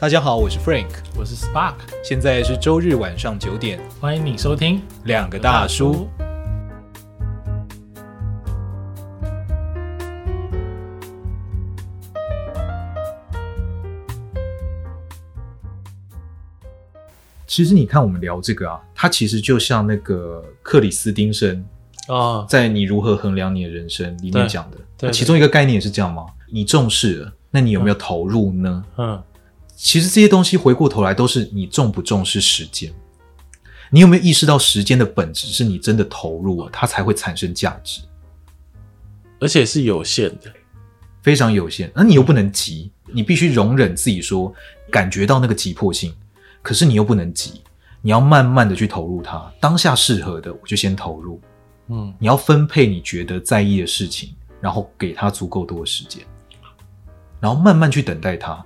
大家好，我是 Frank，我是 Spark，现在是周日晚上九点，欢迎你收听两个大叔。其实你看，我们聊这个啊，它其实就像那个克里斯汀生啊，在你如何衡量你的人生里面讲的，其中一个概念也是这样吗？你重视了，那你有没有投入呢？嗯。嗯其实这些东西回过头来都是你重不重视时间，你有没有意识到时间的本质是你真的投入了，它才会产生价值，而且是有限的，非常有限。那你又不能急，你必须容忍自己说感觉到那个急迫性，可是你又不能急，你要慢慢的去投入它。当下适合的我就先投入，嗯，你要分配你觉得在意的事情，然后给他足够多的时间，然后慢慢去等待它。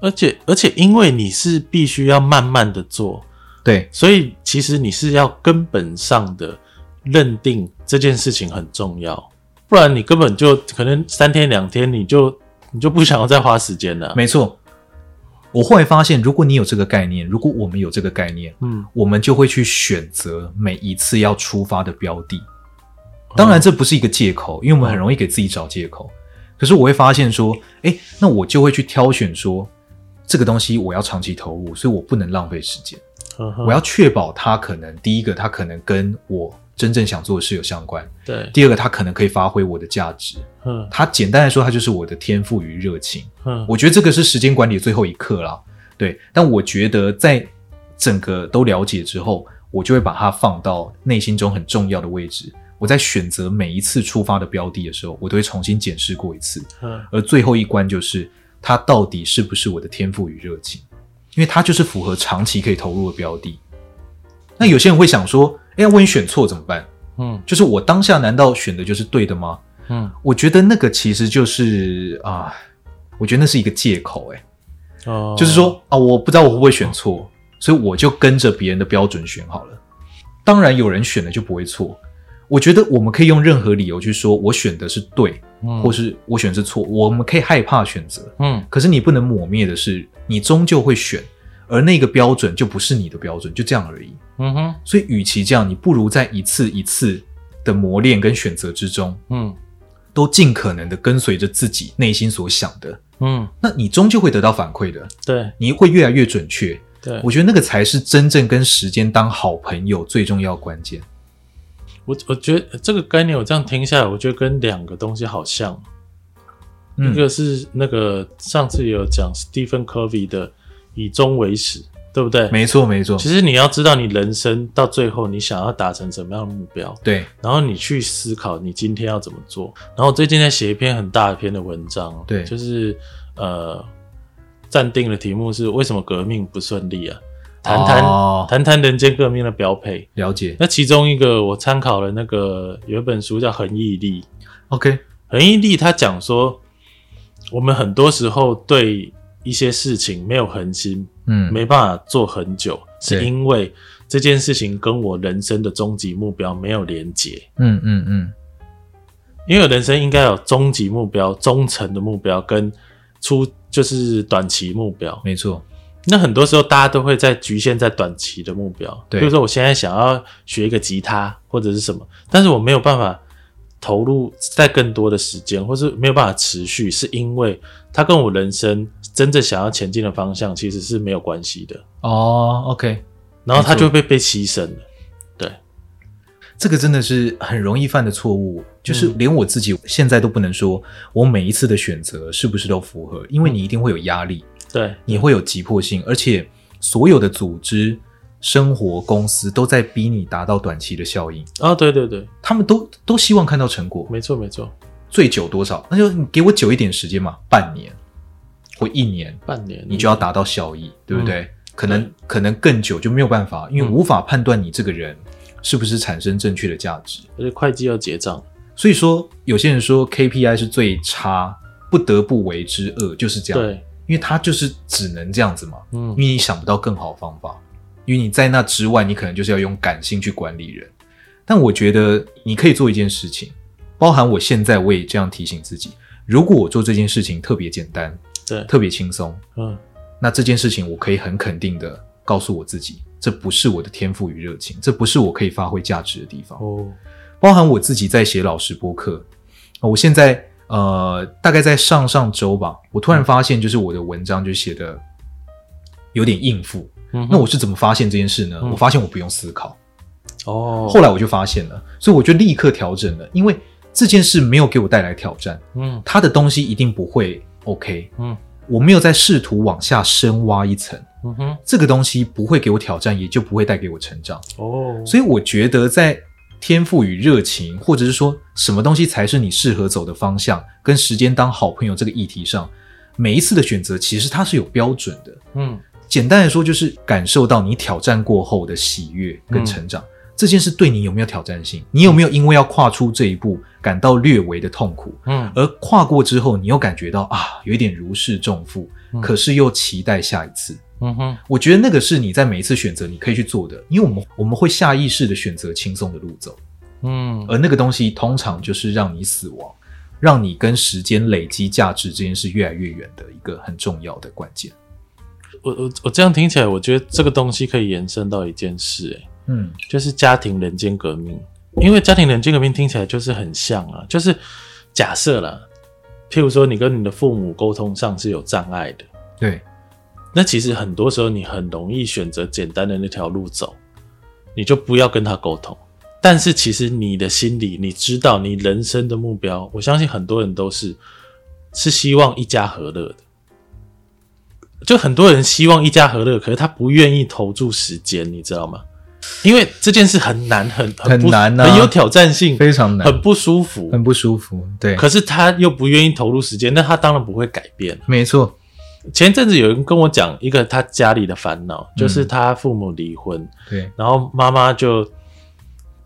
而且而且，因为你是必须要慢慢的做，对，所以其实你是要根本上的认定这件事情很重要，不然你根本就可能三天两天你就你就不想要再花时间了。没错，我后来发现，如果你有这个概念，如果我们有这个概念，嗯，我们就会去选择每一次要出发的标的。当然，这不是一个借口，因为我们很容易给自己找借口。可是我会发现说，诶，那我就会去挑选说。这个东西我要长期投入，所以我不能浪费时间。Uh huh. 我要确保它可能第一个，它可能跟我真正想做的事有相关。对。第二个，它可能可以发挥我的价值。嗯、uh。它简单来说，它就是我的天赋与热情。嗯、uh。我觉得这个是时间管理的最后一课啦。对。但我觉得在整个都了解之后，我就会把它放到内心中很重要的位置。我在选择每一次出发的标的的时候，我都会重新检视过一次。嗯、uh。而最后一关就是。它到底是不是我的天赋与热情？因为它就是符合长期可以投入的标的。那有些人会想说：“哎，万一选错怎么办？”嗯，就是我当下难道选的就是对的吗？嗯，我觉得那个其实就是啊，我觉得那是一个借口。哎，哦，就是说啊，我不知道我会不会选错，所以我就跟着别人的标准选好了。当然，有人选了就不会错。我觉得我们可以用任何理由去说，我选的是对，嗯，或是我选的是错。我们可以害怕选择，嗯，可是你不能抹灭的是，你终究会选，而那个标准就不是你的标准，就这样而已。嗯哼，所以与其这样，你不如在一次一次的磨练跟选择之中，嗯，都尽可能的跟随着自己内心所想的，嗯，那你终究会得到反馈的，对，你会越来越准确。对，我觉得那个才是真正跟时间当好朋友最重要关键。我我觉得这个概念，我这样听下来，我觉得跟两个东西好像。嗯、一个是那个上次有讲 Stephen Covey 的以终为始，对不对？没错，没错。其实你要知道，你人生到最后，你想要达成什么样的目标？对。然后你去思考，你今天要怎么做。然后我最近在写一篇很大一篇的文章，对，就是呃，暂定的题目是为什么革命不顺利啊？谈谈、哦、谈谈人间革命的标配，了解。那其中一个我参考了那个有一本书叫《恒毅力》，OK，恒毅力他讲说，我们很多时候对一些事情没有恒心，嗯，没办法做很久，是因为这件事情跟我人生的终极目标没有连结，嗯嗯嗯，因为人生应该有终极目标、中程的目标跟初就是短期目标，没错。那很多时候，大家都会在局限在短期的目标，对，比如说我现在想要学一个吉他或者是什么，但是我没有办法投入在更多的时间，或是没有办法持续，是因为它跟我人生真正想要前进的方向其实是没有关系的。哦，OK，然后它就会被被牺牲了。对，这个真的是很容易犯的错误，就是连我自己现在都不能说我每一次的选择是不是都符合，因为你一定会有压力。对，你会有急迫性，而且所有的组织、生活、公司都在逼你达到短期的效应啊！对对对，他们都都希望看到成果。没错没错，最久多少？那就你给我久一点时间嘛，半年或一年，半年你就要达到效益，嗯、对不对？可能可能更久就没有办法，因为无法判断你这个人是不是产生正确的价值。而且会计要结账，所以说有些人说 KPI 是最差，不得不为之恶，就是这样。对。因为他就是只能这样子嘛，嗯，因为你想不到更好的方法，因为你在那之外，你可能就是要用感性去管理人。但我觉得你可以做一件事情，包含我现在我也这样提醒自己：如果我做这件事情特别简单，对，特别轻松，嗯，那这件事情我可以很肯定的告诉我自己，这不是我的天赋与热情，这不是我可以发挥价值的地方。哦，包含我自己在写老师播客，我现在呃，大概在上上周吧，我突然发现，就是我的文章就写的有点应付。嗯，那我是怎么发现这件事呢？嗯，我发现我不用思考。哦，后来我就发现了，所以我就立刻调整了，因为这件事没有给我带来挑战。嗯，他的东西一定不会 OK。嗯。我没有在试图往下深挖一层，嗯哼，这个东西不会给我挑战，也就不会带给我成长。哦，所以我觉得在天赋与热情，或者是说什么东西才是你适合走的方向，跟时间当好朋友这个议题上，每一次的选择其实它是有标准的。嗯，简单来说就是感受到你挑战过后的喜悦跟成长。嗯这件事对你有没有挑战性？你有没有因为要跨出这一步感到略微的痛苦？嗯，而跨过之后，你又感觉到啊，有一点如释重负，嗯，可是又期待下一次。嗯哼，我觉得那个是你在每一次选择你可以去做的，因为我们我们会下意识的选择轻松的路走。嗯，而那个东西通常就是让你死亡，让你跟时间累积价值这件事越来越远的一个很重要的关键。我我我这样听起来，我觉得这个东西可以延伸到一件事，欸，嗯，就是家庭人间革命，因为家庭人间革命听起来就是很像啊，就是假设了，譬如说你跟你的父母沟通上是有障碍的，对，那其实很多时候你很容易选择简单的那条路走，你就不要跟他沟通。但是其实你的心里，你知道你人生的目标，我相信很多人都是是希望一家和乐的，就很多人希望一家和乐，可是他不愿意投注时间，你知道吗？因为这件事很难，很很，很难、啊，很有挑战性，非常难，很不舒服，很不舒服。对，可是他又不愿意投入时间，那他当然不会改变。没错，前阵子有人跟我讲一个他家里的烦恼，就是他父母离婚，嗯、对，然后妈妈就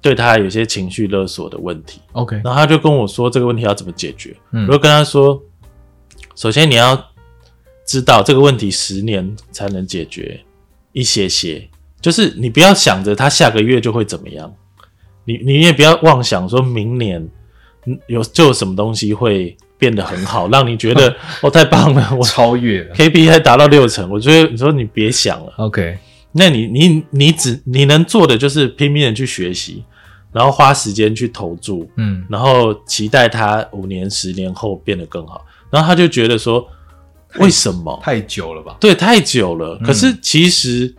对他有些情绪勒索的问题。OK，然后他就跟我说这个问题要怎么解决。嗯，我就跟他说，首先你要知道这个问题十年才能解决一些些。就是你不要想着他下个月就会怎么样，你你也不要妄想说明年有就有什么东西会变得很好，让你觉得哦太棒了，我超越了。KPI 达到六成，我觉得你说你别想了，OK，那你你你只你能做的就是拼命的去学习，然后花时间去投注，嗯，然后期待他五年十年后变得更好，然后他就觉得说为什么？太久了吧？对，太久了，可是其实。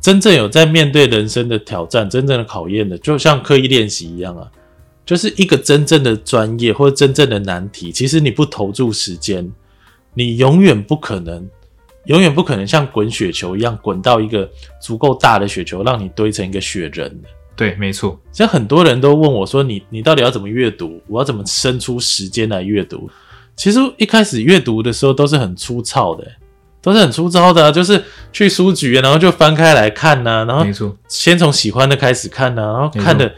真正有在面对人生的挑战、真正的考验的，就像刻意练习一样啊，就是一个真正的专业或者真正的难题。其实你不投注时间，你永远不可能，永远不可能像滚雪球一样滚到一个足够大的雪球，让你堆成一个雪人。对，没错。像很多人都问我说：“你你到底要怎么阅读？我要怎么生出时间来阅读？”其实一开始阅读的时候都是很粗糙的。都是很粗糙的啊，就是去书局，然后就翻开来看呐，然后先从喜欢的开始看呐，然后看的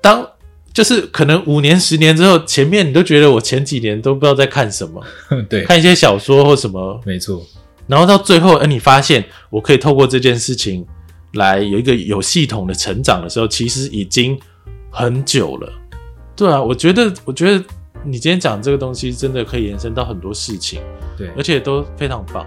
当就是可能五年十年之后，前面你都觉得我前几年都不知道在看什么，对，看一些小说或什么，没错，然后到最后，哎，你发现我可以透过这件事情来有一个有系统的成长的时候，其实已经很久了。对啊，我觉得，我觉得你今天讲这个东西真的可以延伸到很多事情，对，而且都非常棒。